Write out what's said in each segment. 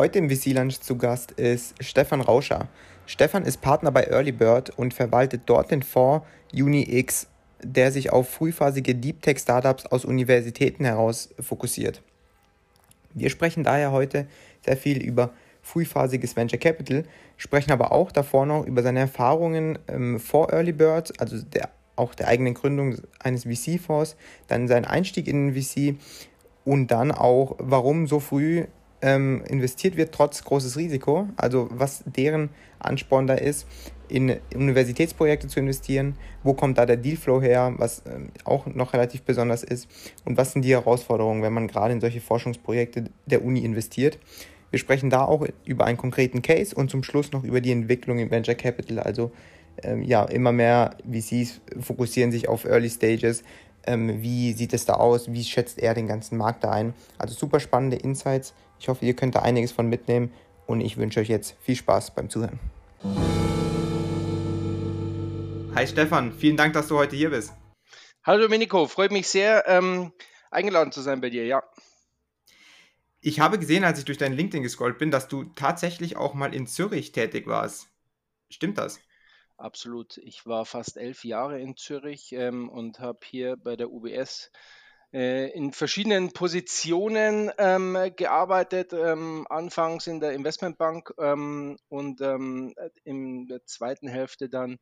Heute im VC Lunch zu Gast ist Stefan Rauscher. Stefan ist Partner bei Early Bird und verwaltet dort den Fonds UniX, der sich auf frühphasige Deep Tech Startups aus Universitäten heraus fokussiert. Wir sprechen daher heute sehr viel über frühphasiges Venture Capital, sprechen aber auch davor noch über seine Erfahrungen ähm, vor Early Bird, also der, auch der eigenen Gründung eines VC-Fonds, dann seinen Einstieg in den VC und dann auch, warum so früh ähm, investiert wird, trotz großes Risiko, also was deren Ansporn da ist, in Universitätsprojekte zu investieren, wo kommt da der Dealflow her, was ähm, auch noch relativ besonders ist und was sind die Herausforderungen, wenn man gerade in solche Forschungsprojekte der Uni investiert. Wir sprechen da auch über einen konkreten Case und zum Schluss noch über die Entwicklung im Venture Capital. Also ähm, ja, immer mehr VCs fokussieren sich auf Early Stages. Ähm, wie sieht es da aus? Wie schätzt er den ganzen Markt da ein? Also super spannende Insights. Ich hoffe, ihr könnt da einiges von mitnehmen und ich wünsche euch jetzt viel Spaß beim Zuhören. Hi Stefan, vielen Dank, dass du heute hier bist. Hallo Domenico, freut mich sehr, ähm, eingeladen zu sein bei dir, ja. Ich habe gesehen, als ich durch dein LinkedIn gescrollt bin, dass du tatsächlich auch mal in Zürich tätig warst. Stimmt das? Absolut. Ich war fast elf Jahre in Zürich ähm, und habe hier bei der UBS in verschiedenen Positionen ähm, gearbeitet. Ähm, anfangs in der Investmentbank ähm, und ähm, in der zweiten Hälfte dann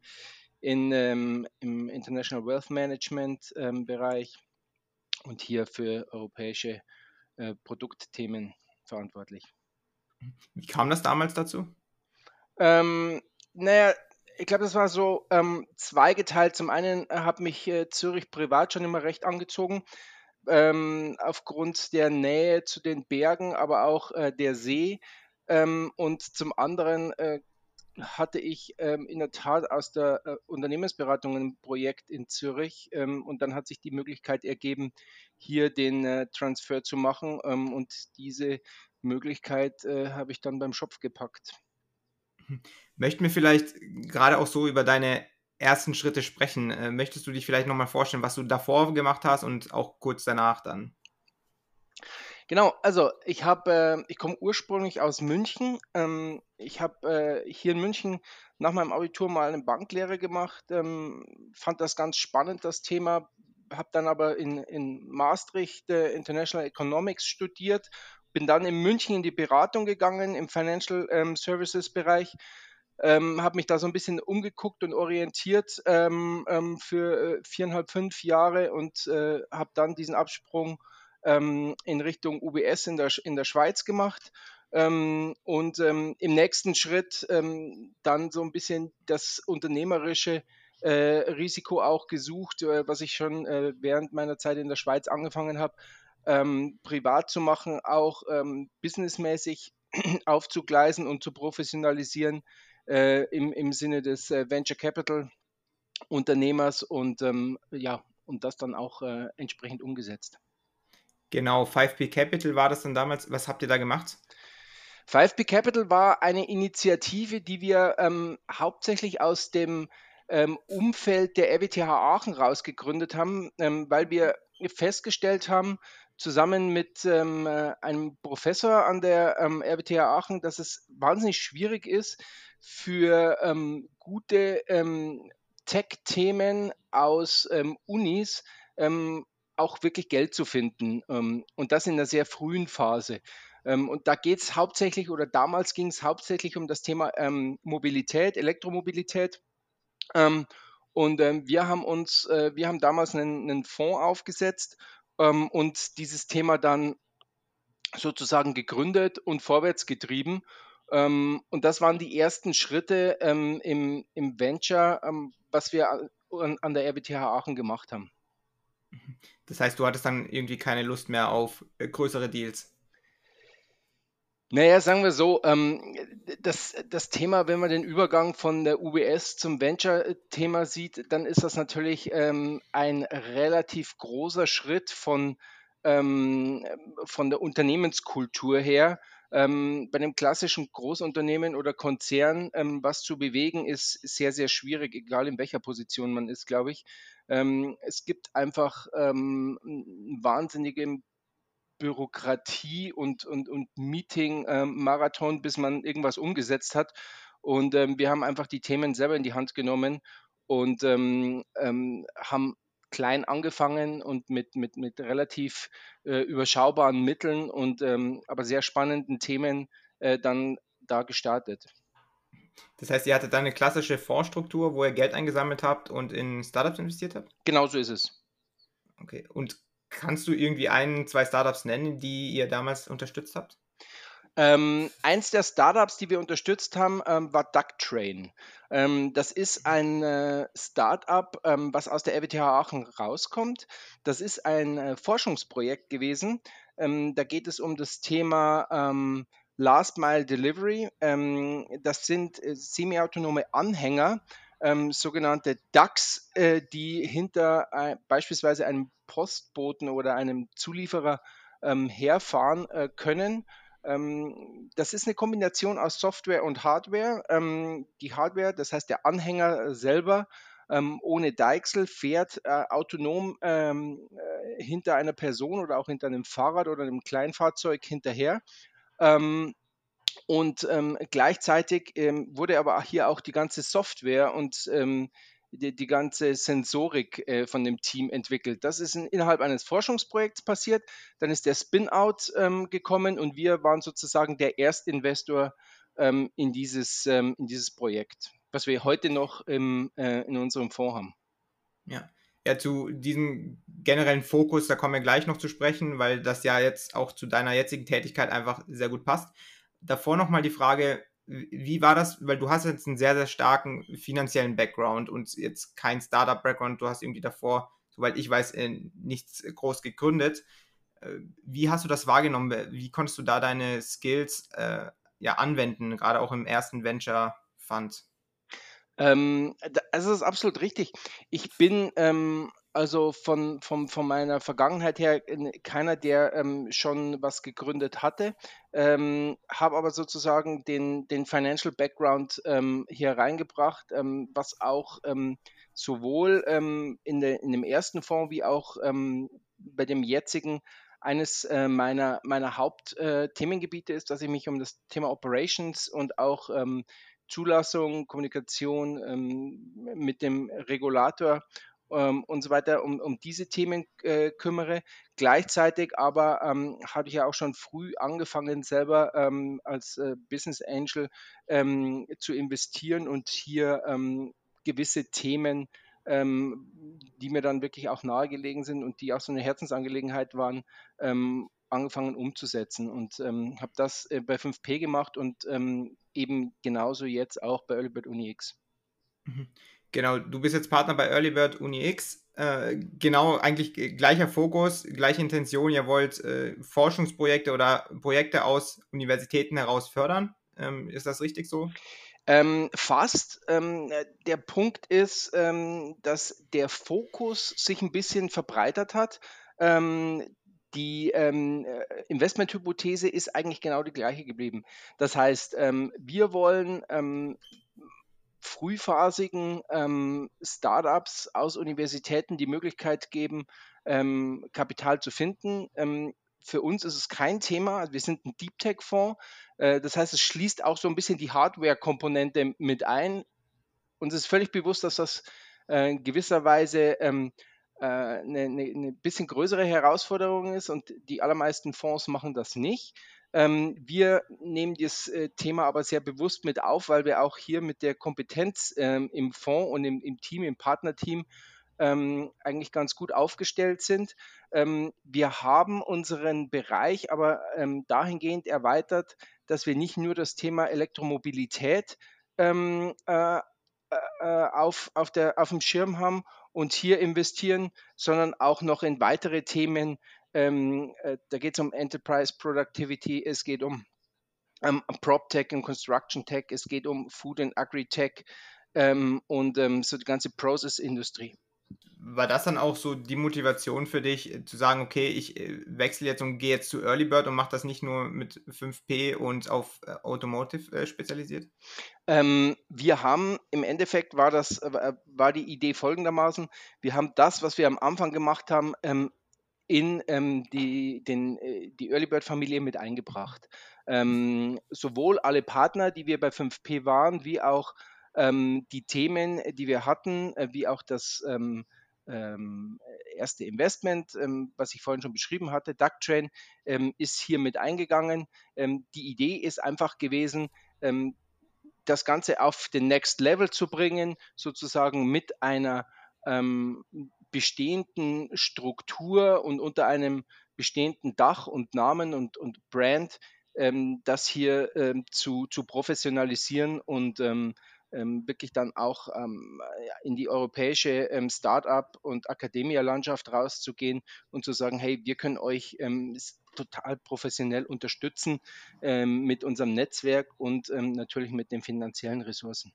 in, ähm, im International Wealth Management Bereich und hier für europäische äh, Produktthemen verantwortlich. Wie kam das damals dazu? Ähm, naja, ich glaube, das war so ähm, zweigeteilt. Zum einen äh, hat mich äh, Zürich privat schon immer recht angezogen, ähm, aufgrund der Nähe zu den Bergen, aber auch äh, der See. Ähm, und zum anderen äh, hatte ich ähm, in der Tat aus der äh, Unternehmensberatung ein Projekt in Zürich ähm, und dann hat sich die Möglichkeit ergeben, hier den äh, Transfer zu machen ähm, und diese Möglichkeit äh, habe ich dann beim Schopf gepackt. Möchten wir vielleicht gerade auch so über deine ersten Schritte sprechen? Äh, möchtest du dich vielleicht nochmal vorstellen, was du davor gemacht hast und auch kurz danach dann? Genau, also ich habe, äh, ich komme ursprünglich aus München. Ähm, ich habe äh, hier in München nach meinem Abitur mal eine Banklehre gemacht, ähm, fand das ganz spannend, das Thema, habe dann aber in, in Maastricht äh, International Economics studiert, bin dann in München in die Beratung gegangen im Financial ähm, Services Bereich. Ähm, habe mich da so ein bisschen umgeguckt und orientiert ähm, ähm für äh, viereinhalb, fünf Jahre und äh, habe dann diesen Absprung ähm, in Richtung UBS in der, in der Schweiz gemacht. Ähm, und ähm, im nächsten Schritt dann so ein bisschen das unternehmerische äh, Risiko auch gesucht, äh, was ich schon äh, während meiner Zeit in der Schweiz angefangen habe, privat zu machen, auch businessmäßig aufzugleisen und zu professionalisieren äh, im, im Sinne des äh, Venture Capital Unternehmers und ähm, ja, und das dann auch äh, entsprechend umgesetzt. Genau, 5P Capital war das dann damals. Was habt ihr da gemacht? 5P Capital war eine Initiative, die wir ähm, hauptsächlich aus dem ähm, Umfeld der RWTH Aachen rausgegründet haben, ähm, weil wir festgestellt haben, zusammen mit ähm, äh, einem Professor an der ähm, RWTH Aachen, dass es wahnsinnig schwierig ist, für ähm, gute ähm, Tech-Themen aus Unis auch wirklich Geld zu finden ähm, und das in einer sehr frühen Phase. Ähm, und da geht es hauptsächlich oder damals ging es hauptsächlich um das Thema ähm, Mobilität, Elektromobilität. Ähm, und ähm, wir haben uns, äh, wir haben damals einen, einen Fonds aufgesetzt ähm, und dieses Thema dann sozusagen gegründet und vorwärts getrieben. Und das waren die ersten Schritte im, im Venture, was wir an, an der RWTH Aachen gemacht haben. Das heißt, du hattest dann irgendwie keine Lust mehr auf äh, größere Deals. Naja, sagen wir so, ähm, das, das Thema, wenn man den Übergang von der UBS zum Venture-Thema sieht, dann ist das natürlich ähm, ein relativ großer Schritt von, ähm, von der Unternehmenskultur her. Ähm, bei einem klassischen Großunternehmen oder Konzern ähm, was zu bewegen, ist sehr, sehr schwierig, egal in welcher Position man ist, glaube ich. Ähm, es gibt einfach ähm, einen wahnsinnigen Bürokratie und, und, und Meeting-Marathon, ähm, bis man irgendwas umgesetzt hat. Und ähm, wir haben einfach die Themen selber in die Hand genommen und ähm, haben klein angefangen und mit, mit, mit relativ äh, überschaubaren Mitteln und ähm, aber sehr spannenden Themen äh, dann da gestartet. Das heißt, ihr hattet dann eine klassische Fondsstruktur, wo ihr Geld eingesammelt habt und in Startups investiert habt? Genau so ist es. Okay. Und kannst du irgendwie ein, zwei Startups nennen, die ihr damals unterstützt habt? Ähm, eins der Startups, die wir unterstützt haben, ähm, war DuckTrain. Ähm, das ist ein äh, Startup, ähm, was aus der RWTH Aachen rauskommt. Das ist ein äh, Forschungsprojekt gewesen. Ähm, da geht es um das Thema ähm, Last Mile Delivery. das sind äh, semi-autonome Anhänger, sogenannte Ducks, äh, die hinter äh, beispielsweise einem Postboten oder einem Zulieferer herfahren äh, können das ist eine Kombination aus Software und Hardware. Ähm, die Hardware, das heißt der Anhänger selber, ähm, ohne Deichsel fährt äh, autonom ähm, äh, hinter einer Person oder auch hinter einem Fahrrad oder einem Kleinfahrzeug hinterher. Ähm, und ähm, gleichzeitig wurde aber hier auch die ganze Software und die, die ganze Sensorik äh, von dem Team entwickelt. Das ist in, innerhalb eines Forschungsprojekts passiert. Dann ist der Spin-out ähm, gekommen und wir waren sozusagen der Erstinvestor ähm, in, dieses, ähm, in dieses Projekt, was wir heute noch im, äh, in unserem Fonds haben. Ja. Ja, zu diesem generellen Fokus, da kommen wir gleich noch zu sprechen, weil das ja jetzt auch zu deiner jetzigen Tätigkeit einfach sehr gut passt. Davor nochmal die Frage, wie war das? Weil du hast jetzt einen sehr, sehr starken finanziellen Background und jetzt kein Startup-Background. Du hast irgendwie davor, soweit ich weiß, nichts groß gegründet. Äh, wie hast du das wahrgenommen? Wie konntest du da deine Skills äh, ja anwenden, gerade auch im ersten Venture Fund? Ähm, das ist absolut richtig. Ich bin ähm, also von, von, von meiner Vergangenheit her keiner, der ähm, schon was gegründet hatte, ähm, habe aber sozusagen den, den Financial Background ähm, hier reingebracht, ähm, was auch ähm, sowohl ähm, in, der, in dem ersten Fonds wie auch bei dem jetzigen eines äh, meiner, meiner Hauptthemengebiete äh, ist, dass ich mich um das Thema Operations und auch Zulassung, Kommunikation mit dem Regulator ähm, und so weiter, um, um diese Themen äh, kümmere. Gleichzeitig aber ähm, habe ich ja auch schon früh angefangen, selber ähm, als äh, Business Angel ähm, zu investieren und hier ähm, gewisse Themen, ähm, die mir dann wirklich auch nahegelegen sind und die auch so eine Herzensangelegenheit waren, angefangen umzusetzen und habe das äh, bei 5P gemacht und eben genauso jetzt auch bei Earlybird UniX. Mhm. Genau, du bist jetzt Partner bei Earlybird UniX. Äh, genau, eigentlich gleicher Fokus, gleiche Intention. Ihr wollt äh, Forschungsprojekte oder Projekte aus Universitäten heraus fördern. Ähm, ist das richtig so? Ähm, fast. Ähm, der Punkt ist, ähm, dass der Fokus sich ein bisschen verbreitert hat. Ähm, die ähm, äh, Investmenthypothese ist eigentlich genau die gleiche geblieben. Das heißt, wir wollen frühphasigen ähm, Startups aus Universitäten die Möglichkeit geben, ähm, Kapital zu finden. Ähm, für uns ist es kein Thema. Wir sind ein Deep Tech Fonds. Äh, das heißt, es schließt auch so ein bisschen die Hardware-Komponente mit ein. Uns ist völlig bewusst, dass das äh, in gewisser Weise ähm, äh, eine, eine, eine bisschen größere Herausforderung ist und die allermeisten Fonds machen das nicht. Ähm, wir nehmen das äh, Thema aber sehr bewusst mit auf, weil wir auch hier mit der Kompetenz ähm, im Fonds und im, im, Team, im Partnerteam ähm, eigentlich ganz gut aufgestellt sind. Wir haben unseren Bereich aber dahingehend erweitert, dass wir nicht nur das Thema Elektromobilität äh, äh, auf, auf, der, auf dem Schirm haben und hier investieren, sondern auch noch in weitere Themen ähm, äh, da geht es um Enterprise Productivity, es geht um ähm, PropTech und Construction Tech, es geht um Food and Agri-Tech ähm, und ähm, so die ganze Process-Industrie. War das dann auch so die Motivation für dich, äh, zu sagen, okay, ich äh, wechsle jetzt und gehe jetzt zu Early Bird und mache das nicht nur mit 5P und auf äh, Automotive äh, spezialisiert? Ähm, wir haben im Endeffekt war das war die Idee folgendermaßen: Wir haben das, was wir am Anfang gemacht haben, ähm, in ähm, die, den, äh, die Early Bird Familie mit eingebracht. Ähm, sowohl alle Partner, die wir bei 5P waren, wie auch ähm, die Themen, die wir hatten, äh, wie auch das ähm, ähm, erste Investment, ähm, was ich vorhin schon beschrieben hatte, DuckTrain, ist hier mit eingegangen. Die Idee ist einfach gewesen, das Ganze auf den Next Level zu bringen, sozusagen mit einer bestehenden Struktur und unter einem bestehenden Dach und Namen und, und Brand, das hier zu, zu professionalisieren und ähm, wirklich dann auch ähm, in die europäische ähm, Start-up- und Akademia-Landschaft rauszugehen und zu sagen, hey, wir können euch ähm, total professionell unterstützen ähm, mit unserem Netzwerk und ähm, natürlich mit den finanziellen Ressourcen.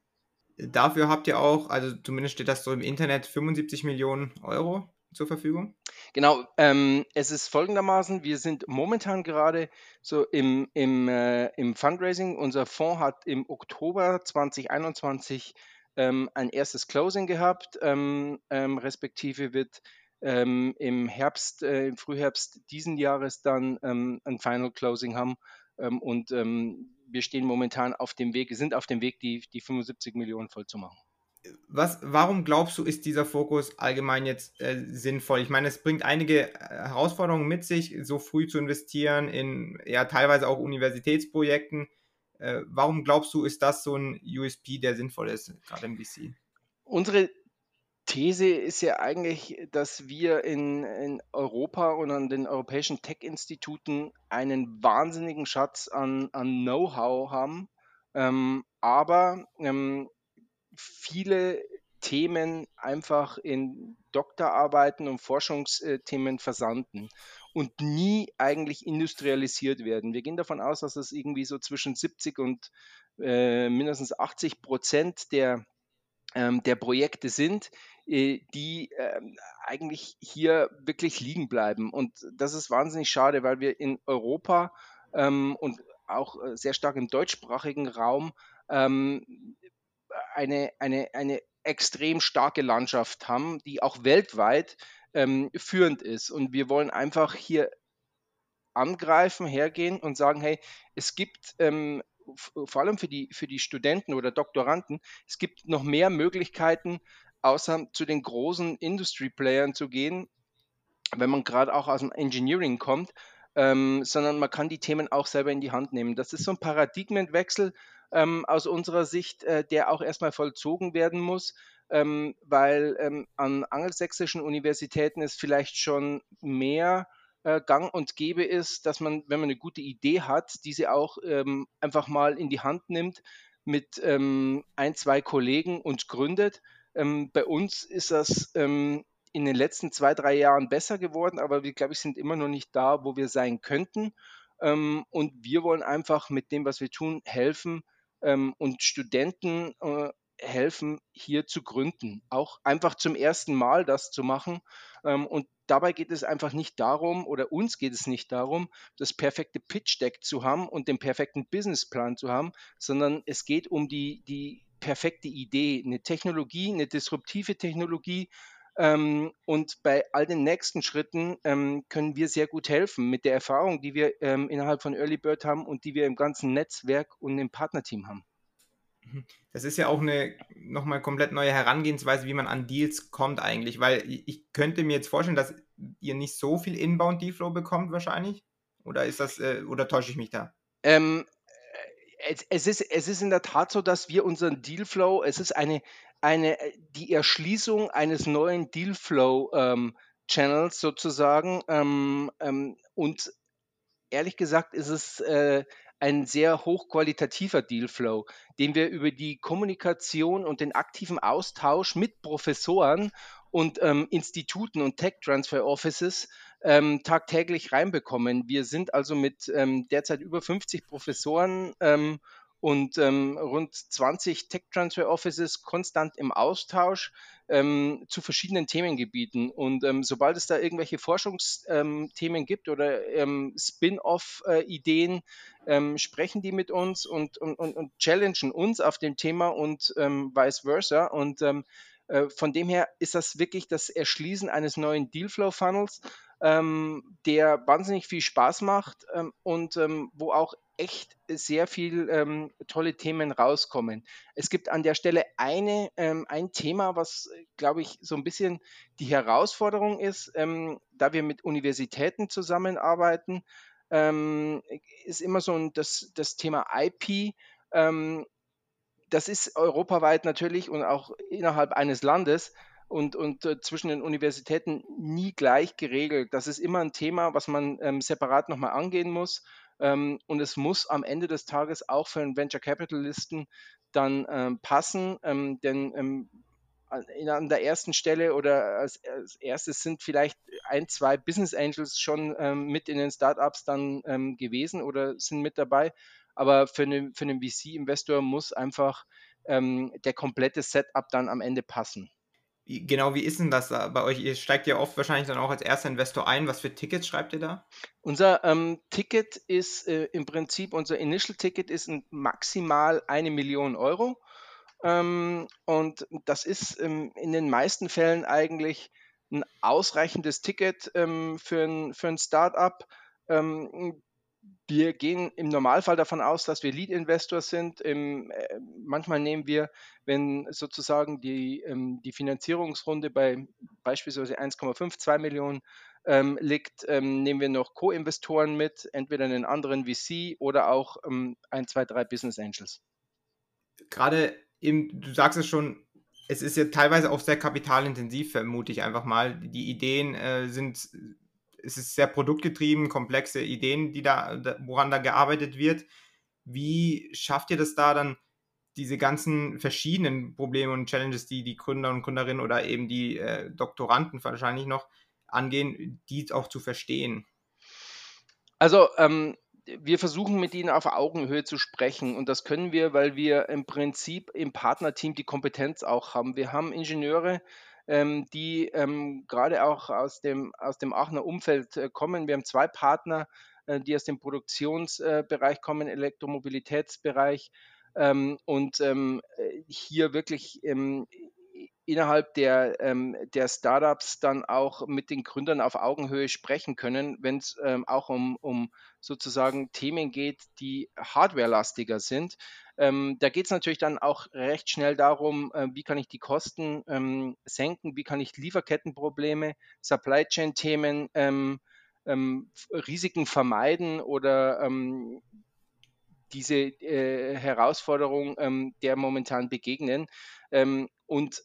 Dafür habt ihr auch, also zumindest steht das so im Internet, 75 Millionen Euro zur Verfügung? Genau, ähm, es ist folgendermaßen, wir sind momentan gerade so im, im, äh, im Fundraising. Unser Fonds hat im Oktober 2021 ähm, ein erstes Closing gehabt, ähm, ähm respektive wird ähm, im Herbst, äh, im Frühherbst diesen Jahres dann ähm, ein Final Closing haben. und wir stehen momentan auf dem Weg, sind auf dem Weg, die, die 75 Millionen voll zu machen was, warum glaubst du, ist dieser Fokus allgemein jetzt äh, sinnvoll? Ich meine, es bringt einige äh, Herausforderungen mit sich, so früh zu investieren in ja teilweise auch Universitätsprojekten. Äh, warum glaubst du, ist das so ein USP, der sinnvoll ist, gerade im VC? Unsere These ist ja eigentlich, dass wir in, in Europa und an den europäischen Tech-Instituten einen wahnsinnigen Schatz an, an Know-how haben. Ähm, aber ähm, viele Themen einfach in Doktorarbeiten und Forschungsthemen versanden und nie eigentlich industrialisiert werden. Wir gehen davon aus, dass es irgendwie so zwischen 70 und äh, mindestens 80 Prozent der, der Projekte sind, äh, die äh, eigentlich hier wirklich liegen bleiben. Und das ist wahnsinnig schade, weil wir in Europa ähm, und auch äh, sehr stark im deutschsprachigen Raum ähm, eine, eine, eine extrem starke Landschaft haben, die auch weltweit ähm, führend ist. Und wir wollen einfach hier angreifen, hergehen und sagen, hey, es gibt ähm, vor allem für die, für die Studenten oder Doktoranden, es gibt noch mehr Möglichkeiten, außer zu den großen Industry-Playern zu gehen, wenn man gerade auch aus dem Engineering kommt, ähm, sondern man kann die Themen auch selber in die Hand nehmen. Das ist so ein Paradigmenwechsel, ähm, aus unserer Sicht, äh, der auch erstmal vollzogen werden muss, ähm, weil ähm, an angelsächsischen Universitäten es vielleicht schon mehr äh, gang und gäbe ist, dass man, wenn man eine gute Idee hat, diese auch ähm, einfach mal in die Hand nimmt mit ähm, ein, zwei Kollegen und gründet. Ähm, bei uns ist das in den letzten zwei, drei Jahren besser geworden, aber wir, glaube ich, sind immer noch nicht da, wo wir sein könnten. und wir wollen einfach mit dem, was wir tun, helfen, ähm, und Studenten äh, helfen, hier zu gründen. Auch einfach zum ersten Mal das zu machen. Ähm, und dabei geht es einfach nicht darum, oder uns geht es nicht darum, das perfekte Pitch-Deck zu haben und den perfekten Businessplan zu haben, sondern es geht um die, die perfekte Idee, eine Technologie, eine disruptive Technologie, ähm, und bei all den nächsten Schritten ähm, können wir sehr gut helfen mit der Erfahrung, die wir ähm, innerhalb von Early Bird haben und die wir im ganzen Netzwerk und im Partnerteam haben. Mhm. Das ist ja auch eine nochmal komplett neue Herangehensweise, wie man an Deals kommt eigentlich, weil ich könnte mir jetzt vorstellen, dass ihr nicht so viel Inbound Dealflow bekommt wahrscheinlich. Oder ist das, äh, oder täusche ich mich da? Ähm, es, es, ist, es ist in der Tat so, dass wir unseren Dealflow, es ist eine, eine, äh, die Erschließung eines neuen Dealflow-Channels ähm, sozusagen. Ähm, ähm, und ehrlich gesagt ist es äh, ein sehr hochqualitativer Dealflow, den wir über die Kommunikation und den aktiven Austausch mit Professoren und ähm, Instituten und Tech Transfer Offices ähm, tagtäglich reinbekommen. Wir sind also mit ähm, derzeit über 50 Professoren ähm, und ähm, rund 20 Tech Transfer Offices konstant im Austausch ähm, zu verschiedenen Themengebieten. Und ähm, sobald es da irgendwelche Forschungsthemen ähm, gibt oder ähm, Spin-off-Ideen, ähm, sprechen die mit uns und, und, und, und, challengen uns auf dem Thema und vice versa. Und äh, von dem her ist das wirklich das Erschließen eines neuen Dealflow-Funnels ähm, der wahnsinnig viel Spaß macht ähm, und ähm, wo auch echt sehr viel ähm, tolle Themen rauskommen. Es gibt an der Stelle eine, ähm, ein Thema, was, glaube ich, so ein bisschen die Herausforderung ist, ähm, da wir mit Universitäten zusammenarbeiten, ähm, ist immer so ein, das, das Thema IP. Ähm, das ist europaweit natürlich und auch innerhalb eines Landes und, und äh, zwischen den Universitäten nie gleich geregelt. Das ist immer ein Thema, was man ähm, separat nochmal angehen muss. Ähm, und es muss am Ende des Tages auch für einen Venture Capitalisten dann ähm, passen, ähm, denn ähm, an der ersten Stelle oder als, als, erstes sind vielleicht ein, zwei Business Angels schon ähm, mit in den Startups dann ähm, gewesen oder sind mit dabei. Aber für, eine, für einen VC-Investor muss einfach ähm, der komplette Setup dann am Ende passen. Genau, wie ist denn das bei euch? Ihr steigt ja oft wahrscheinlich dann auch als erster Investor ein. Was für Tickets schreibt ihr da? Unser ähm, Ticket ist äh, im Prinzip, unser Initial Ticket ist maximal eine Million Euro. Ähm, und das ist ähm, in den meisten Fällen eigentlich ein ausreichendes Ticket ähm, für ein, für ein Startup. Wir gehen im Normalfall davon aus, dass wir Lead-Investor sind. Im, äh, manchmal nehmen wir, wenn sozusagen die, ähm, die Finanzierungsrunde bei beispielsweise 1,5, 2 Millionen ähm, liegt, ähm, nehmen wir noch Co-Investoren mit, entweder einen anderen VC oder auch ähm, ein, zwei, drei Business Angels. Gerade eben, du sagst es schon, es ist ja teilweise auch sehr kapitalintensiv, vermute ich einfach mal. Die Ideen äh, sind es ist sehr produktgetrieben, komplexe Ideen, die da, woran da gearbeitet wird. Wie schafft ihr das da dann, diese ganzen verschiedenen Probleme und Challenges, die die Gründer und Gründerinnen oder eben die äh, Doktoranden wahrscheinlich noch angehen, die auch zu verstehen? Also ähm, wir versuchen mit ihnen auf Augenhöhe zu sprechen und das können wir, weil wir im Prinzip im Partnerteam die Kompetenz auch haben. Wir haben Ingenieure, ähm, die ähm, gerade auch aus dem, aus dem Aachener Umfeld äh, kommen. Wir haben zwei Partner, äh, die aus dem Produktionsbereich kommen, Elektromobilitätsbereich ähm, und ähm, äh, hier wirklich ähm, innerhalb der, ähm, der Startups dann auch mit den Gründern auf Augenhöhe sprechen können, wenn es ähm, auch um, um sozusagen Themen geht, die hardwarelastiger sind. Ähm, da geht es natürlich dann auch recht schnell darum, äh, wie kann ich die Kosten ähm, senken, wie kann ich Lieferkettenprobleme, Supply Chain-Themen, ähm, ähm, Risiken vermeiden oder ähm, diese äh, Herausforderung ähm, der momentan begegnen. Und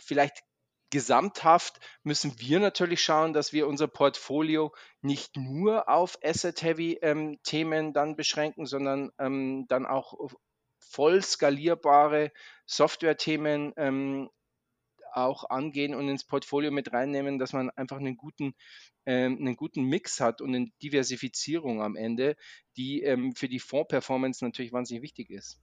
vielleicht gesamthaft müssen wir natürlich schauen, dass wir unser Portfolio nicht nur auf Asset-Heavy-Themen ähm, dann beschränken, sondern ähm, dann auch voll skalierbare Software-Themen ähm, auch angehen und ins Portfolio mit reinnehmen, dass man einfach einen guten, ähm, einen guten Mix hat und eine Diversifizierung am Ende, die ähm, für die Fonds-Performance natürlich wahnsinnig wichtig ist.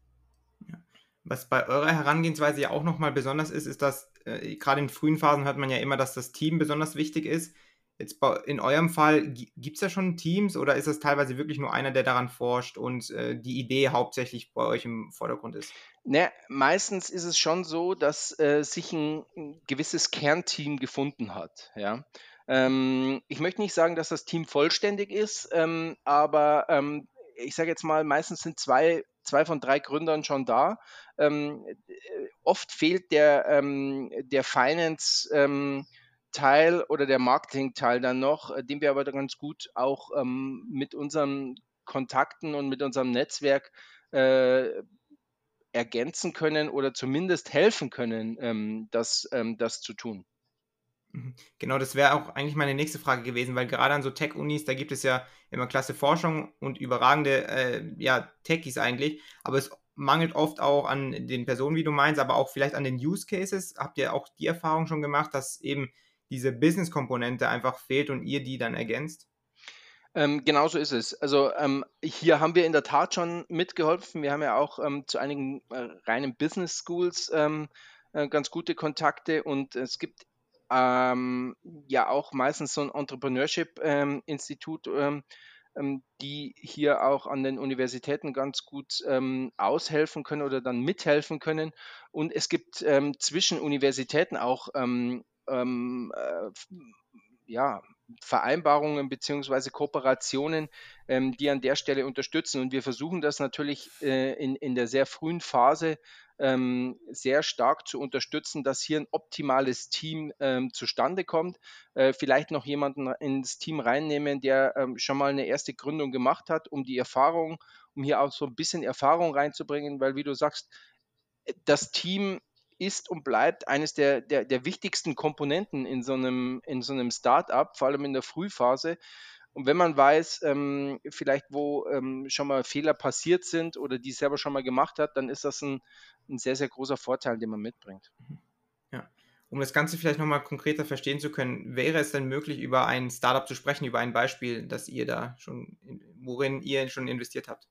Ja. Was bei eurer Herangehensweise ja auch nochmal besonders ist, ist, dass äh, gerade in frühen Phasen hört man ja immer, dass das Team besonders wichtig ist. Jetzt bei, in eurem Fall, gibt es da schon Teams oder ist das teilweise wirklich nur einer, der daran forscht und äh, die Idee hauptsächlich bei euch im Vordergrund ist? Ne, meistens ist es schon so, dass äh, sich ein, ein, gewisses Kernteam gefunden hat. Ja? Ähm, ich möchte nicht sagen, dass das Team vollständig ist, ähm, aber ähm, ich sage jetzt mal, meistens sind zwei zwei von drei Gründern schon da. Ähm, oft fehlt der, ähm, der Finance. Ähm, Teil oder der Marketing-Teil dann noch, äh, den wir aber ganz gut auch ähm, mit unseren Kontakten und mit unserem Netzwerk äh, ergänzen können oder zumindest helfen können, ähm, das, ähm, das zu tun. Mhm. Genau, das wäre auch eigentlich meine nächste Frage gewesen, weil gerade an so Tech-Unis, da gibt es ja immer klasse Forschung und überragende äh, ja, Techies eigentlich, aber es mangelt oft auch an den Personen, wie du meinst, aber auch vielleicht an den Use Cases. Habt ihr auch die Erfahrung schon gemacht, dass eben diese Business-Komponente einfach fehlt und ihr die dann ergänzt? Ähm, genau so ist es. Also ähm, hier haben wir in der Tat schon mitgeholfen. Wir haben ja auch ähm, zu einigen äh, reinen Business Schools ähm, äh, ganz gute Kontakte und es gibt ähm, ja auch meistens so ein Entrepreneurship-Institut, ähm, ähm, die hier auch an den Universitäten ganz gut ähm, aushelfen können oder dann mithelfen können. Und es gibt ähm, zwischen Universitäten auch ähm, äh, ja, Vereinbarungen beziehungsweise Kooperationen, ähm, die an der Stelle unterstützen. Und wir versuchen das natürlich äh, in, in der sehr frühen Phase ähm, sehr stark zu unterstützen, dass hier ein optimales Team ähm, zustande kommt. Äh, vielleicht noch jemanden ins Team reinnehmen, der ähm, schon mal eine erste Gründung gemacht hat, um die Erfahrung, um hier auch so ein bisschen Erfahrung reinzubringen, weil wie du sagst, das Team ist und bleibt eines der, der, der wichtigsten Komponenten in so einem, in so einem Startup, vor allem in der Frühphase. Und wenn man weiß, ähm, vielleicht wo ähm, schon mal Fehler passiert sind oder die selber schon mal gemacht hat, dann ist das ein, ein sehr, sehr großer Vorteil, den man mitbringt. Mhm. Ja. Um das Ganze vielleicht nochmal konkreter verstehen zu können, wäre es denn möglich, über ein Startup zu sprechen, über ein Beispiel, das ihr da schon, worin ihr schon investiert habt?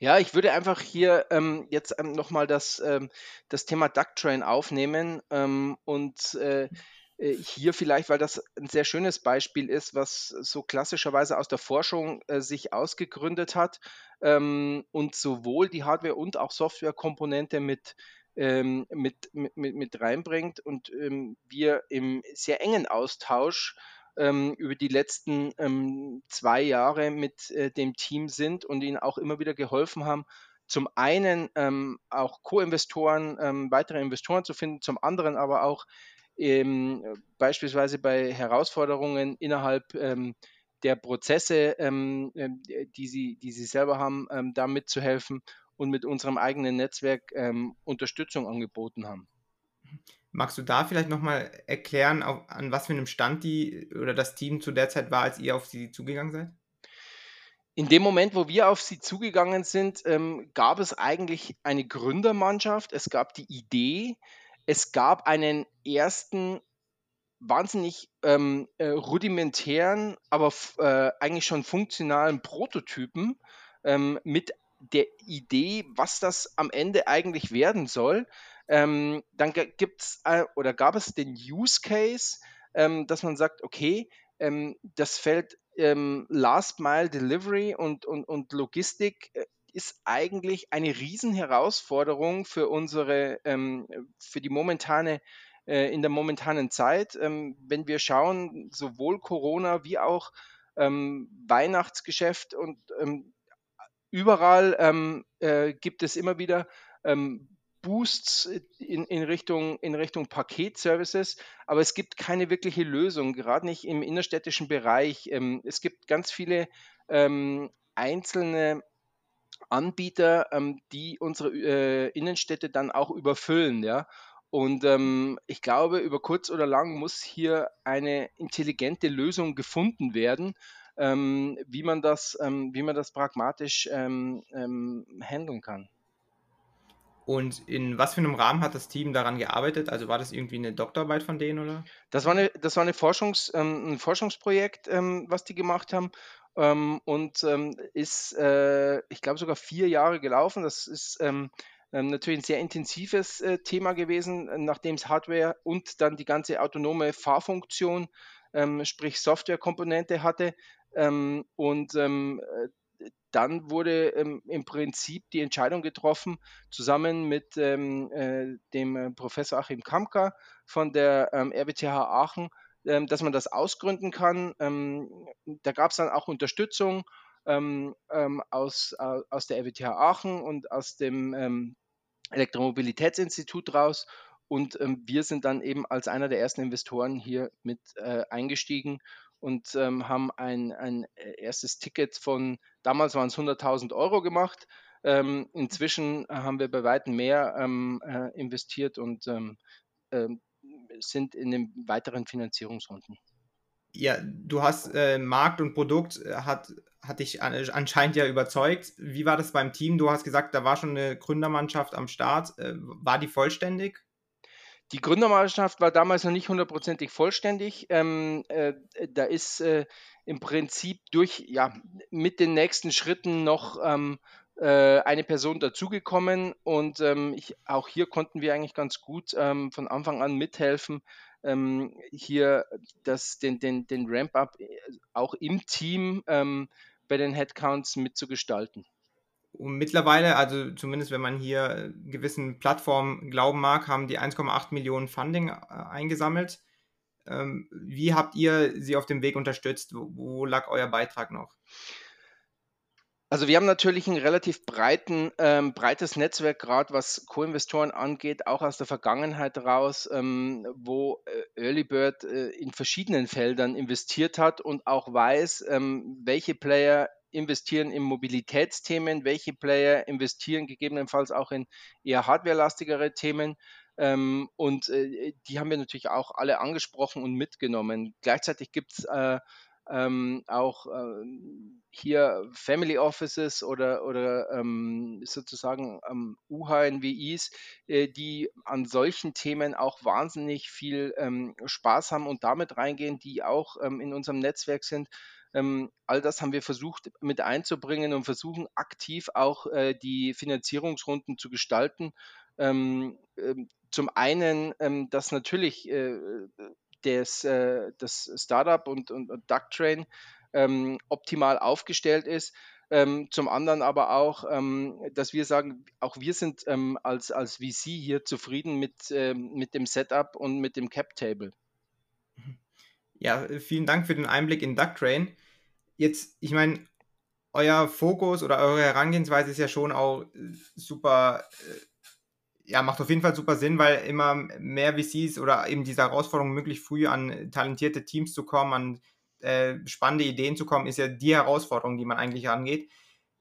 Ja, ich würde einfach hier ähm, jetzt ähm, nochmal das, ähm, das Thema Ducktrain aufnehmen ähm, und äh, äh, hier vielleicht, weil das ein sehr schönes Beispiel ist, was so klassischerweise aus der Forschung äh, sich ausgegründet hat ähm, und sowohl die Hardware- und auch Softwarekomponente mit, ähm, mit, mit, mit reinbringt und ähm, wir im sehr engen Austausch ähm, über die letzten ähm, zwei Jahre mit äh, dem Team sind und ihnen auch immer wieder geholfen haben, zum einen ähm, auch Co-Investoren, ähm, weitere Investoren zu finden, zum anderen aber auch ähm, beispielsweise bei Herausforderungen innerhalb ähm, der Prozesse, ähm, ähm die, sie, die sie selber haben, ähm, da mitzuhelfen und mit unserem eigenen Netzwerk ähm, Unterstützung angeboten haben. Magst du da vielleicht nochmal erklären, auf, an was für einem Stand die oder das Team zu der Zeit war, als ihr auf sie zugegangen seid? In dem Moment, wo wir auf sie zugegangen sind, ähm, gab es eigentlich eine Gründermannschaft. Es gab die Idee, es gab einen ersten wahnsinnig ähm, äh, rudimentären, aber äh, eigentlich schon funktionalen Prototypen ähm, mit der Idee, was das am Ende eigentlich werden soll. Ähm, dann gibt es äh, oder gab es den Use Case, ähm, dass man sagt, okay, ähm, das Feld ähm, Last Mile Delivery und, und, und Logistik äh, ist eigentlich eine Riesenherausforderung für unsere, ähm, für die momentane, äh, in der momentanen Zeit. Ähm, wenn wir schauen, sowohl Corona wie auch ähm, Weihnachtsgeschäft und überall äh, gibt es immer wieder Boosts in, in, Richtung, in Richtung Paketservices, aber es gibt keine wirkliche Lösung, gerade nicht im innerstädtischen Bereich. Es gibt ganz viele einzelne Anbieter, ähm, die unsere äh, Innenstädte dann auch überfüllen, ja. Und ähm, ich glaube, über kurz oder lang muss hier eine intelligente Lösung gefunden werden, ähm, wie, man das, ähm, wie man das pragmatisch ähm, ähm, handeln kann. Und in was für einem Rahmen hat das Team daran gearbeitet? Also war das irgendwie eine Doktorarbeit von denen oder? Das war, eine, das war eine Forschungs, ähm, ein Forschungsprojekt, was die gemacht haben ähm, und ähm, ist, äh, ich glaube, sogar vier Jahre gelaufen. Das ist ähm, ähm, natürlich ein sehr intensives äh, Thema gewesen, nachdem es Hardware und dann die ganze autonome Fahrfunktion, ähm, sprich Softwarekomponente hatte. Ähm, und äh, dann wurde ähm, im Prinzip die Entscheidung getroffen, zusammen mit ähm, äh, dem äh, Professor Achim Kamka von der ähm, RWTH Aachen, dass man das ausgründen kann. Ähm, da gab es dann auch Unterstützung ähm, aus, aus der RWTH Aachen und aus dem Elektromobilitätsinstitut raus. Und wir sind dann eben als einer der ersten Investoren hier mit äh, eingestiegen und ähm, haben ein, ein äh, erstes Ticket von, damals waren es 100.000 Euro gemacht. Ähm, inzwischen haben wir bei weitem mehr ähm, äh, investiert und sind in den weiteren Finanzierungsrunden. Ja, du hast äh, Markt und Produkt äh, hat, hat dich anscheinend ja überzeugt. Wie war das beim Team? Du hast gesagt, da war schon eine Gründermannschaft am Start. Äh, war die vollständig? Die Gründermannschaft war damals noch nicht hundertprozentig vollständig. Ähm, äh, da ist äh, im Prinzip durch, ja, mit den nächsten Schritten noch ähm, äh, eine Person dazugekommen und ähm, ich, auch hier konnten wir eigentlich ganz gut ähm, von Anfang an mithelfen, ähm, hier das, den, den, den Ramp-up äh, auch im Team ähm, bei den Headcounts mitzugestalten. Und mittlerweile, also zumindest wenn man hier gewissen Plattformen glauben mag, haben die 1,8 Millionen Funding äh, eingesammelt. Ähm, wie habt ihr sie auf dem Weg unterstützt? Wo, wo lag euer Beitrag noch? Also wir haben natürlich ein relativ breiten, ähm, breites Netzwerk, gerade was Co-Investoren angeht, auch aus der Vergangenheit raus, ähm, wo äh, Early Bird äh, in verschiedenen Feldern investiert hat und auch weiß, ähm, welche Player investieren in Mobilitätsthemen, welche Player investieren gegebenenfalls auch in eher hardwarelastigere Themen. Ähm, und äh, die haben wir natürlich auch alle angesprochen und mitgenommen. Gleichzeitig gibt es äh, ähm, auch ähm, hier Family Offices oder, oder ähm, sozusagen ähm, UHNWIs, äh, die an solchen Themen auch wahnsinnig viel ähm, Spaß haben und damit reingehen, die auch ähm, in unserem Netzwerk sind. Ähm, all das haben wir versucht mit einzubringen und versuchen aktiv auch äh, die Finanzierungsrunden zu gestalten. Zum einen, dass natürlich äh, des, äh, das Startup und, und, und Ducktrain ähm, optimal aufgestellt ist. Ähm, zum anderen aber auch, ähm, dass wir sagen, auch wir sind ähm, als, als VC hier zufrieden mit, ähm, mit dem Setup und mit dem Cap Table. Ja, vielen Dank für den Einblick in Ducktrain. Jetzt, ich meine, euer Fokus oder eure Herangehensweise ist ja schon auch super äh, ja, macht auf jeden Fall super Sinn, weil immer mehr VCs oder eben diese Herausforderung, möglichst früh an talentierte Teams zu kommen, an äh, spannende Ideen zu kommen, ist ja die Herausforderung, die man eigentlich angeht.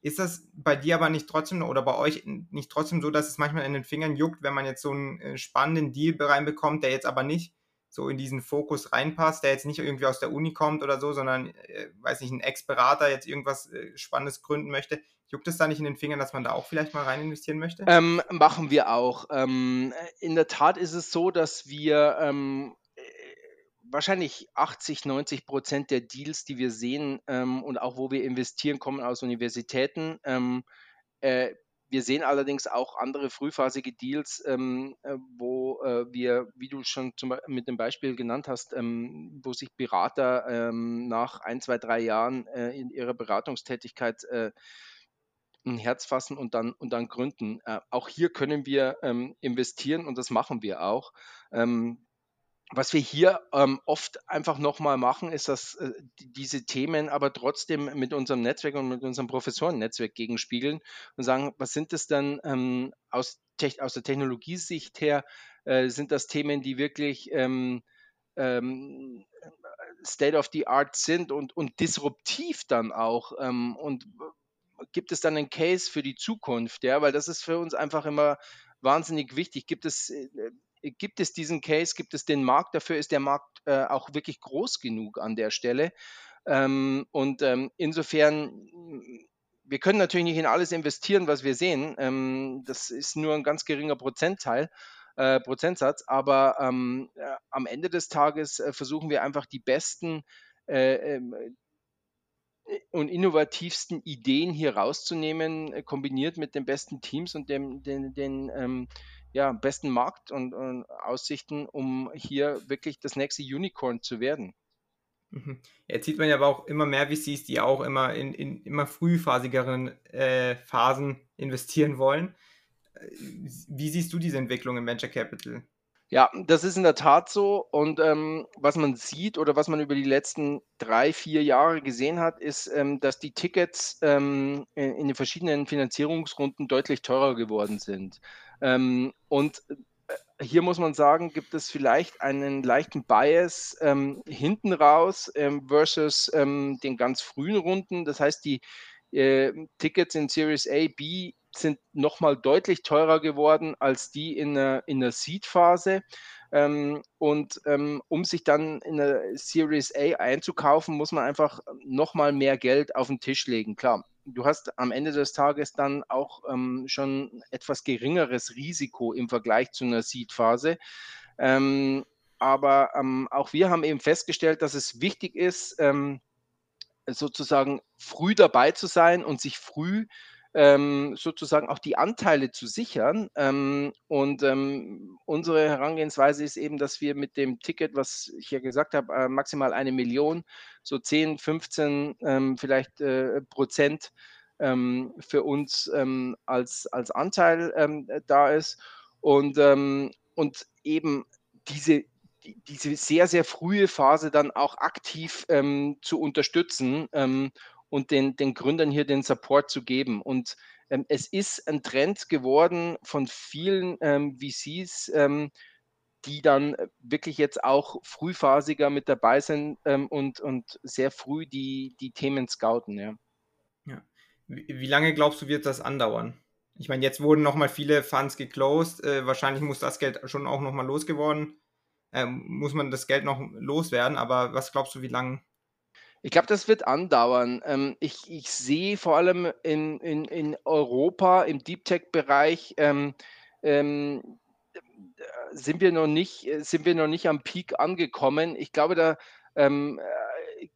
Ist das bei dir aber nicht trotzdem oder bei euch nicht trotzdem so, dass es manchmal in den Fingern juckt, wenn man jetzt so einen äh, spannenden Deal reinbekommt, der jetzt aber nicht so in diesen Fokus reinpasst, der jetzt nicht irgendwie aus der Uni kommt oder so, sondern, äh, weiß nicht, ein Ex-Berater jetzt irgendwas äh, Spannendes gründen möchte. Juckt es da nicht in den Fingern, dass man da auch vielleicht mal rein investieren möchte? Ähm, machen wir auch. Ähm, in der Tat ist es so, dass wir ähm, äh, wahrscheinlich 80, 90 Prozent der Deals, die wir sehen ähm, und auch wo wir investieren, kommen aus Universitäten. Ähm, äh, wir sehen allerdings auch andere frühphasige Deals, ähm, äh, wo äh, wir, wie du schon zum, mit dem Beispiel genannt hast, ähm, wo sich Berater ähm, nach ein, zwei, drei Jahren äh, in ihrer Beratungstätigkeit äh, ein Herz fassen und dann, und dann gründen. Äh, auch hier können wir ähm, investieren und das machen wir auch. Ähm, was wir hier ähm, oft einfach nochmal machen, ist, dass äh, diese Themen aber trotzdem mit unserem Netzwerk und mit unserem Professorennetzwerk gegenspiegeln und sagen, was sind das dann ähm, aus, aus der Technologiesicht her? Äh, sind das Themen, die wirklich ähm, ähm State of the Art sind und, und disruptiv dann auch? Ähm, und gibt es dann einen Case für die Zukunft? Ja, weil das ist für uns einfach immer wahnsinnig wichtig. Gibt es äh, gibt es diesen Case, gibt es den Markt dafür, ist der Markt äh, auch wirklich groß genug an der Stelle. Ähm, und ähm, insofern, wir können natürlich nicht in alles investieren, was wir sehen. Ähm, das ist nur ein ganz geringer Prozentteil. Äh, Prozentsatz, aber ähm, äh, am Ende des Tages äh, versuchen wir einfach die besten äh, ähm, und innovativsten Ideen hier rauszunehmen, äh, kombiniert mit den besten Teams und dem, den, den ähm, ja, besten Markt und, und, Aussichten, um hier wirklich das nächste Unicorn zu werden. Mhm. Jetzt sieht man ja aber auch immer mehr VCs, die auch immer in, in immer frühphasigeren äh, Phasen investieren wollen. Äh, wie siehst du diese Entwicklung im Venture Capital? Ja, das ist in der Tat so. Und ähm, was man sieht oder was man über die letzten drei, vier Jahre gesehen hat, ist, ähm, dass die Tickets ähm, in, in, den verschiedenen Finanzierungsrunden deutlich teurer geworden sind. Ähm, und äh, hier muss man sagen, gibt es vielleicht einen leichten Bias ähm, hinten raus ähm, versus den ganz frühen Runden. Das heißt, die äh, Tickets in Series A, B sind nochmal deutlich teurer geworden als die in der, in der Seed-Phase. Ähm, und ähm, um sich dann in der Series A einzukaufen, muss man einfach nochmal mehr Geld auf den Tisch legen. Klar, du hast am Ende des Tages dann auch ähm, schon etwas geringeres Risiko im Vergleich zu einer Seed-Phase. Ähm, aber ähm, auch wir haben eben festgestellt, dass es wichtig ist, ähm, sozusagen früh dabei zu sein und sich früh sozusagen auch die Anteile zu sichern. Ähm, und ähm, unsere Herangehensweise ist eben, dass wir mit dem Ticket, was ich ja gesagt habe, äh, maximal eine Million, so 10, 15 ähm, vielleicht äh, Prozent ähm, für uns ähm, als, als Anteil da ist. Und, und eben diese die, diese sehr, sehr frühe Phase dann auch aktiv ähm, zu unterstützen ähm, und den, den Gründern hier den Support zu geben. Und ähm, es ist ein Trend geworden von vielen ähm, VCs, ähm, die dann wirklich jetzt auch frühphasiger mit dabei sind ähm, und, und sehr früh die, die Themen scouten. Ja. ja. Wie, wie lange glaubst du, wird das andauern? Ich meine, jetzt wurden nochmal viele Funds geclosed. Äh, wahrscheinlich muss das Geld schon auch nochmal losgeworden. Ähm, muss man das Geld noch loswerden. Aber was glaubst du, wie lange ich glaube, das wird andauern. Ähm, ich, ich sehe vor allem in, in, in Europa im Deep Tech-Bereich ähm, ähm, sind wir noch nicht, sind wir noch nicht am Peak angekommen. Ich glaube, da ähm, äh,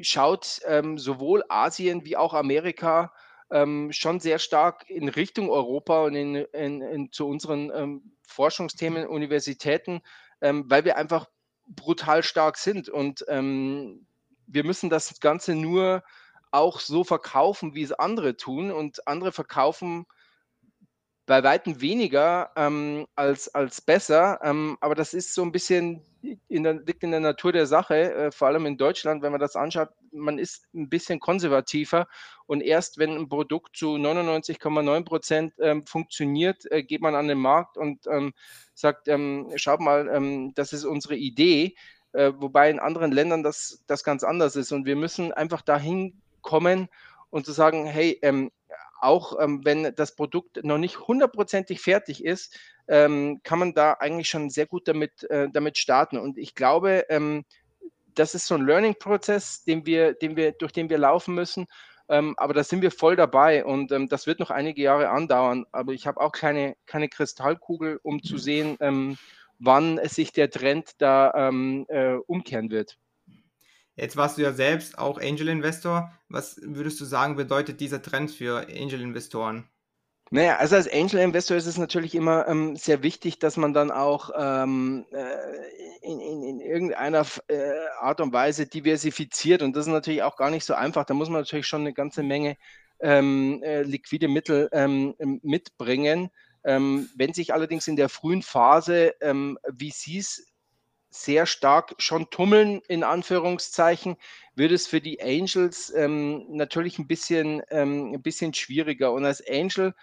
schaut ähm, sowohl Asien wie auch Amerika ähm, schon sehr stark in Richtung Europa und in, in, in zu unseren Forschungsthemen, Universitäten, weil wir einfach brutal stark sind. Und ähm, wir müssen das Ganze nur auch so verkaufen, wie es andere tun. Und andere verkaufen bei weitem weniger ähm, als, als besser. Ähm, aber das ist so ein bisschen, in der, liegt in der Natur der Sache, äh, vor allem in Deutschland, wenn man das anschaut, man ist ein bisschen konservativer und erst wenn ein Produkt zu 99,9 Prozent ähm, funktioniert, äh, geht man an den Markt und ähm, sagt, ähm, schaut mal, ähm, das ist unsere Idee äh, wobei in anderen Ländern das, das ganz anders ist. Und wir müssen einfach dahin kommen und zu sagen, hey, ähm, auch ähm, wenn das Produkt noch nicht hundertprozentig fertig ist, ähm, kann man da eigentlich schon sehr gut damit, äh, damit starten. Und ich glaube, ähm, das ist so ein Learning-Prozess, den wir, den wir, durch den wir laufen müssen. Ähm, aber da sind wir voll dabei und ähm, das wird noch einige Jahre andauern. Aber ich habe auch keine, keine Kristallkugel, um zu sehen, ähm, wann sich der Trend da ähm, äh, umkehren wird. Jetzt warst du ja selbst auch Angel Investor. Was würdest du sagen, bedeutet dieser Trend für Angel Investoren? Naja, also als Angel Investor ist es natürlich immer ähm, sehr wichtig, dass man dann auch ähm, äh, in, in, in, irgendeiner äh, Art und Weise diversifiziert. Und das ist natürlich auch gar nicht so einfach. Da muss man natürlich schon eine ganze Menge ähm, äh, liquide Mittel ähm, mitbringen. Ähm, wenn sich allerdings in der frühen Phase ähm, VCs sehr stark schon tummeln, in Anführungszeichen, wird es für die Angels ähm, natürlich ein bisschen, ähm, ein bisschen schwieriger. Und als Angel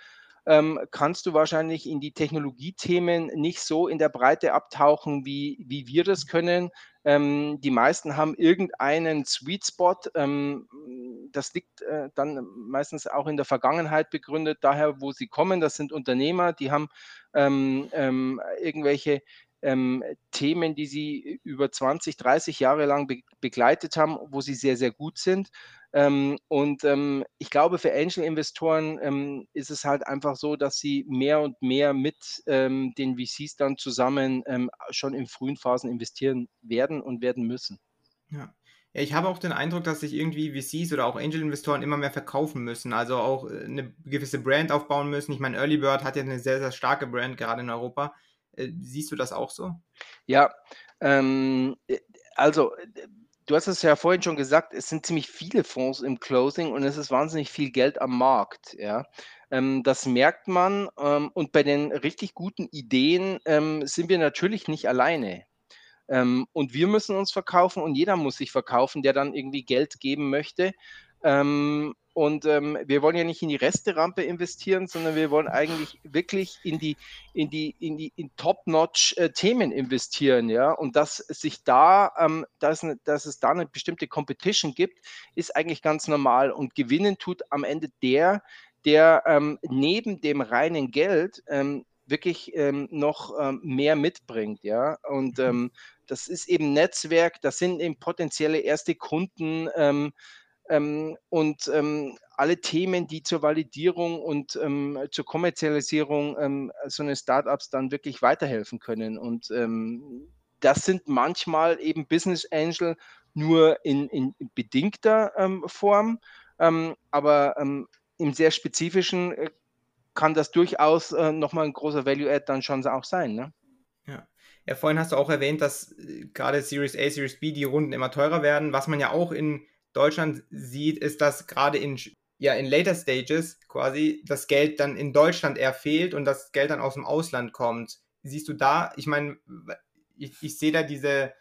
ähm, kannst du wahrscheinlich in die Technologiethemen nicht so in der Breite abtauchen, wie, wie wir das können. Ähm, die meisten haben irgendeinen Sweet Spot. Ähm, das liegt äh, dann meistens auch in der Vergangenheit begründet, daher, wo sie kommen. Das sind Unternehmer, die haben ähm, ähm, irgendwelche ähm, Themen, die sie über 20, 30 Jahre lang be begleitet haben, wo sie sehr, sehr gut sind. Ähm, und ähm, ich glaube, für Angel-Investoren ähm, ist es halt einfach so, dass sie mehr und mehr mit ähm, den VCs dann zusammen ähm, schon in frühen Phasen investieren werden und werden müssen. Ja. Ja, ich habe auch den Eindruck, dass sich irgendwie VCs oder auch Angel-Investoren immer mehr verkaufen müssen, also auch äh, eine gewisse Brand aufbauen müssen. Ich meine, Early Bird hat ja eine sehr, sehr starke Brand, gerade in Europa. Äh, siehst du das auch so? Ja, ähm, äh, also du hast es ja vorhin schon gesagt, es sind ziemlich viele Fonds im Closing und es ist wahnsinnig viel Geld am Markt. Ja. Ähm, das merkt man ähm, und bei den richtig guten Ideen ähm, sind wir natürlich nicht alleine. Ähm, und wir müssen uns verkaufen und jeder muss sich verkaufen, der dann irgendwie Geld geben möchte. Ähm, und ähm, wir wollen ja nicht in die Resterampe investieren, sondern wir wollen eigentlich wirklich in die, in die, in die in Top-Notch-Themen äh, investieren, ja. Und dass sich da, ähm, dass, dass es da eine bestimmte Competition gibt, ist eigentlich ganz normal. Und gewinnen tut am Ende der, der ähm, neben dem reinen Geld ähm, wirklich ähm, noch ähm, mehr mitbringt, ja. Und mhm. ähm, das ist eben Netzwerk, das sind eben potenzielle erste Kunden, ähm, und ähm, alle Themen, die zur Validierung und ähm, zur Kommerzialisierung ähm, so eines Startups dann wirklich weiterhelfen können. Und ähm, das sind manchmal eben Business Angel nur in, in bedingter ähm, Form, aber im sehr spezifischen äh, kann das durchaus äh, nochmal ein großer Value-Add dann schon auch sein. Ne? Ja. ja, vorhin hast du auch erwähnt, dass äh, gerade Series A, Series B die Runden immer teurer werden, was man ja auch in Deutschland sieht, ist, dass gerade in, ja, in later Stages quasi das Geld dann in Deutschland eher fehlt und das Geld dann aus dem Ausland kommt. Siehst du da, ich meine, ich, ich sehe da diese,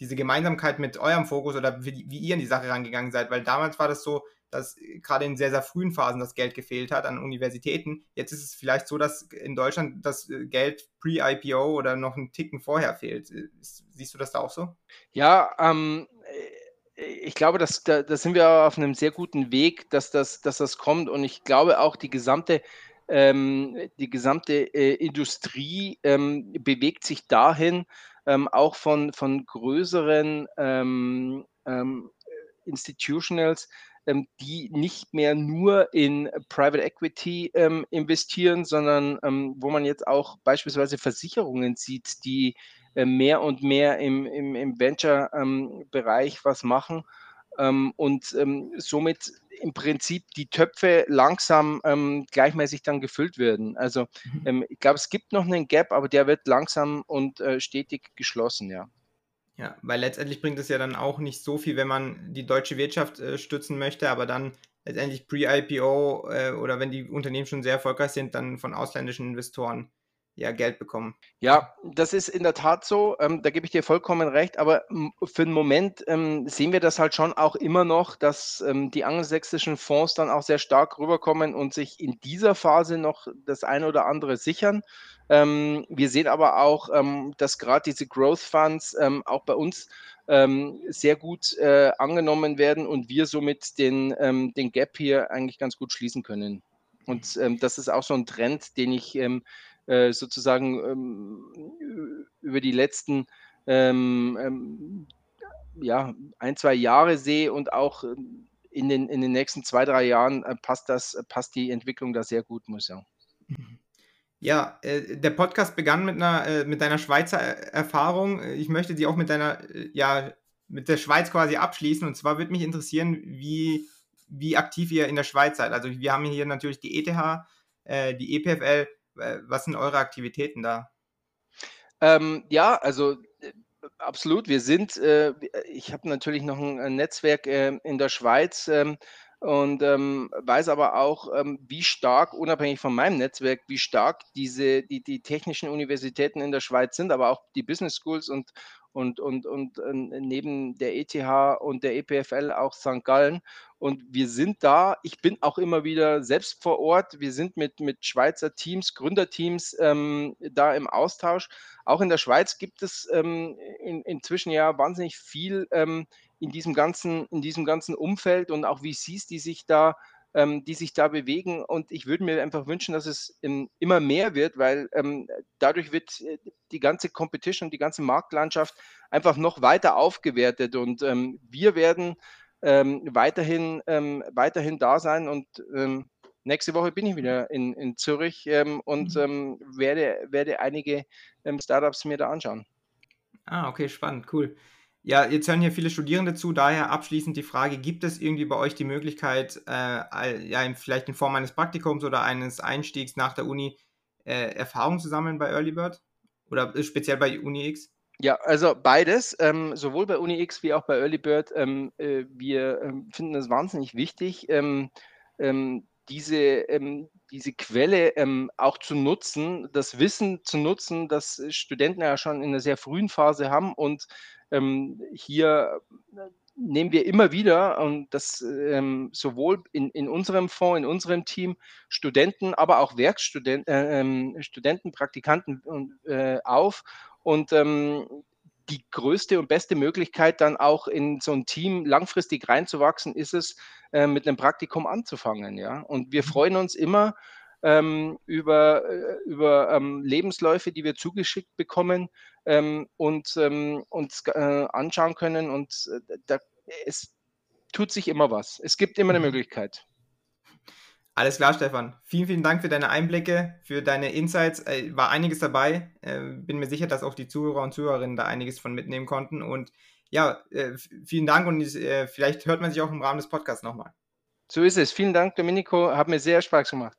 diese Gemeinsamkeit mit eurem Fokus oder wie, wie ihr in die Sache rangegangen seid, weil damals war das so, dass gerade in sehr, sehr frühen Phasen das Geld gefehlt hat an Universitäten. Jetzt ist es vielleicht so, dass in Deutschland das äh, Geld pre-IPO oder noch einen Ticken vorher fehlt. Äh, siehst du das da auch so? Ja, ähm, ich glaube, dass, da, da sind wir auf einem sehr guten Weg, dass das, dass das kommt. Und ich glaube auch, die gesamte, ähm, die gesamte äh, Industrie ähm, bewegt sich dahin, ähm, auch von, von größeren ähm, ähm, Institutionals, ähm, die nicht mehr nur in Private Equity investieren, sondern wo man jetzt auch beispielsweise Versicherungen sieht, die mehr und mehr im, im, im Venture-Bereich ähm, was machen ähm, und ähm, somit im Prinzip die Töpfe langsam gleichmäßig dann gefüllt werden. Also mhm. ich glaube, es gibt noch einen Gap, aber der wird langsam und äh, stetig geschlossen, ja. Ja, weil letztendlich bringt es ja dann auch nicht so viel, wenn man die deutsche Wirtschaft äh, stützen möchte, aber dann letztendlich pre-IPO äh, oder wenn die Unternehmen schon sehr erfolgreich sind, dann von ausländischen Investoren ja, Geld bekommen. Ja, das ist in der Tat so. Ähm, da gebe ich dir vollkommen recht. Aber für den Moment ähm, sehen wir das halt schon auch immer noch, dass ähm, die angelsächsischen Fonds dann auch sehr stark rüberkommen und sich in dieser Phase noch das eine oder andere sichern. Ähm, wir sehen aber auch, ähm, dass gerade diese Growth Funds ähm, auch bei uns sehr gut äh, angenommen werden und wir somit den, den Gap hier eigentlich ganz gut schließen können. Und das ist auch so ein Trend, den ich äh, sozusagen über die letzten ja, ein, zwei Jahre sehe und auch in den, in den nächsten zwei, drei Jahren äh, passt das, passt die Entwicklung da sehr gut, muss ich sagen. Ja, äh, der Podcast begann mit einer äh, mit deiner Schweizer Erfahrung. Ich möchte die auch mit deiner äh, ja mit der Schweiz quasi abschließen. Und zwar würde mich interessieren, wie wie aktiv ihr in der Schweiz seid. Also wir haben hier natürlich die ETH, äh, die EPFL. Äh, was sind eure Aktivitäten da? Ähm, ja, also absolut. Wir sind, ich habe natürlich noch ein, Netzwerk in der Schweiz. Ähm, und ähm, weiß aber auch, ähm, wie stark, unabhängig von meinem Netzwerk, wie stark diese, die, die technischen Universitäten in der Schweiz sind, aber auch die Business Schools und, und, und, und äh, neben der ETH und der EPFL auch St. Gallen. Und wir sind da, ich bin auch immer wieder selbst vor Ort, wir sind mit, mit Schweizer Teams, Gründerteams ähm, da im Austausch. Auch in der Schweiz gibt es ähm, in, inzwischen ja wahnsinnig viel ähm, in diesem ganzen, in diesem ganzen Umfeld und auch VCs, die sich da, ähm, die sich da bewegen. Und ich würde mir einfach wünschen, dass es ähm, immer mehr wird, weil ähm, dadurch wird äh, die ganze Competition, die ganze Marktlandschaft einfach noch weiter aufgewertet. Und ähm, wir werden ähm, weiterhin, ähm, weiterhin da sein und Nächste Woche bin ich wieder in, in Zürich ähm, und mhm. ähm, werde, werde einige ähm, Startups mir da anschauen. Ah, okay, spannend, cool. Ja, jetzt hören hier viele Studierende zu, daher abschließend die Frage, gibt es irgendwie bei euch die Möglichkeit, äh, ja, vielleicht in Form eines Praktikums oder eines Einstiegs nach der Uni äh, Erfahrung zu sammeln bei Earlybird oder äh, speziell bei UniX? Ja, also beides, ähm, sowohl bei UniX wie auch bei Earlybird. Ähm, äh, wir ähm, finden es wahnsinnig wichtig, ähm, ähm, diese, ähm, diese Quelle ähm, auch zu nutzen, das Wissen zu nutzen, das Studenten ja schon in einer sehr frühen Phase haben und ähm, hier äh, nehmen wir immer wieder, und das ähm, sowohl in, in unserem Fonds, in unserem Team, Studenten, aber auch Werkstudenten, äh, ähm, Studenten, Praktikanten äh, auf. Und ähm, die größte und beste Möglichkeit, dann auch in so ein Team langfristig reinzuwachsen, ist es, äh, mit einem Praktikum anzufangen. Ja? Und wir mhm. freuen uns immer, ähm, über, äh, über ähm, Lebensläufe, die wir zugeschickt bekommen ähm, und ähm, uns äh, anschauen können. Und äh, da, es tut sich immer was. Es gibt immer eine mhm. Möglichkeit. Alles klar, Stefan. Vielen, vielen Dank für deine Einblicke, für deine Insights. Äh, war einiges dabei. Äh, bin mir sicher, dass auch die Zuhörer und Zuhörerinnen da einiges von mitnehmen konnten. Und ja, äh, vielen Dank und vielleicht hört man sich auch im Rahmen des Podcasts nochmal. So ist es. Vielen Dank, Domenico. Hat mir sehr Spaß gemacht.